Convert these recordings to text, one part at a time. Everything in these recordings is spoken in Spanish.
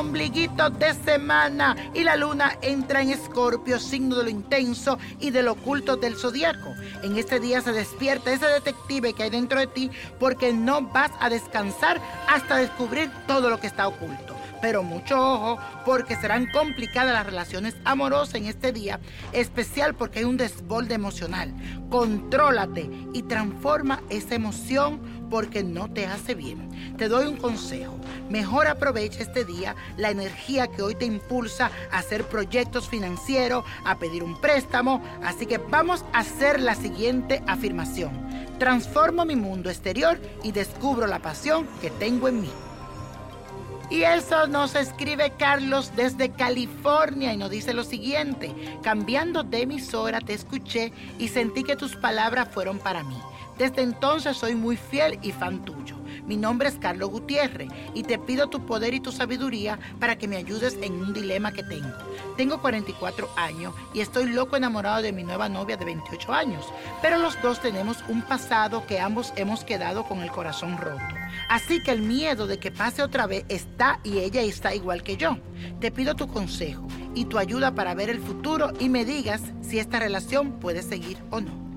ombliguito de semana y la luna entra en escorpio, signo de lo intenso y de lo oculto del zodiaco. En este día se despierta ese detective que hay dentro de ti porque no vas a descansar hasta descubrir todo lo que está oculto pero mucho ojo porque serán complicadas las relaciones amorosas en este día, especial porque hay un desborde emocional. Contrólate y transforma esa emoción porque no te hace bien. Te doy un consejo. Mejor aprovecha este día la energía que hoy te impulsa a hacer proyectos financieros, a pedir un préstamo. Así que vamos a hacer la siguiente afirmación. Transformo mi mundo exterior y descubro la pasión que tengo en mí. Y eso nos escribe Carlos desde California y nos dice lo siguiente, cambiando de emisora te escuché y sentí que tus palabras fueron para mí. Desde entonces soy muy fiel y fan tuyo. Mi nombre es Carlos Gutiérrez y te pido tu poder y tu sabiduría para que me ayudes en un dilema que tengo. Tengo 44 años y estoy loco enamorado de mi nueva novia de 28 años, pero los dos tenemos un pasado que ambos hemos quedado con el corazón roto. Así que el miedo de que pase otra vez está y ella está igual que yo. Te pido tu consejo y tu ayuda para ver el futuro y me digas si esta relación puede seguir o no.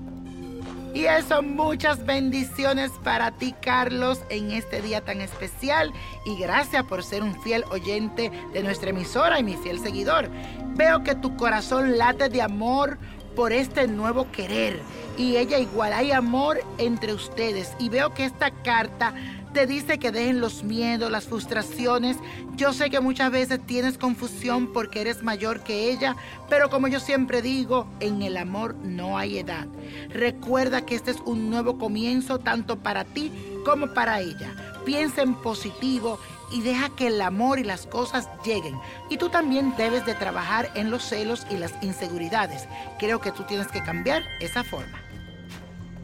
Y eso, muchas bendiciones para ti, Carlos, en este día tan especial. Y gracias por ser un fiel oyente de nuestra emisora y mi fiel seguidor. Veo que tu corazón late de amor por este nuevo querer. Y ella igual, hay amor entre ustedes. Y veo que esta carta te dice que dejen los miedos, las frustraciones. Yo sé que muchas veces tienes confusión porque eres mayor que ella, pero como yo siempre digo, en el amor no hay edad. Recuerda que este es un nuevo comienzo tanto para ti como para ella. Piensa en positivo y deja que el amor y las cosas lleguen. Y tú también debes de trabajar en los celos y las inseguridades. Creo que tú tienes que cambiar esa forma.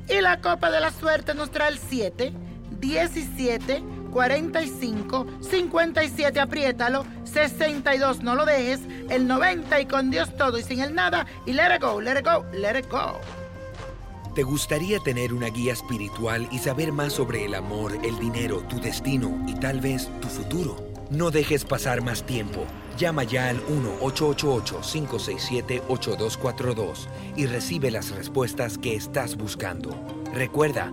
Y la copa de la suerte nos trae el 7. 17 45 57, apriétalo, 62, no lo dejes, el 90 y con Dios todo y sin el nada y let it go, let it go, let it go. ¿Te gustaría tener una guía espiritual y saber más sobre el amor, el dinero, tu destino y tal vez tu futuro? No dejes pasar más tiempo. Llama ya al 1-888-567-8242 y recibe las respuestas que estás buscando. Recuerda,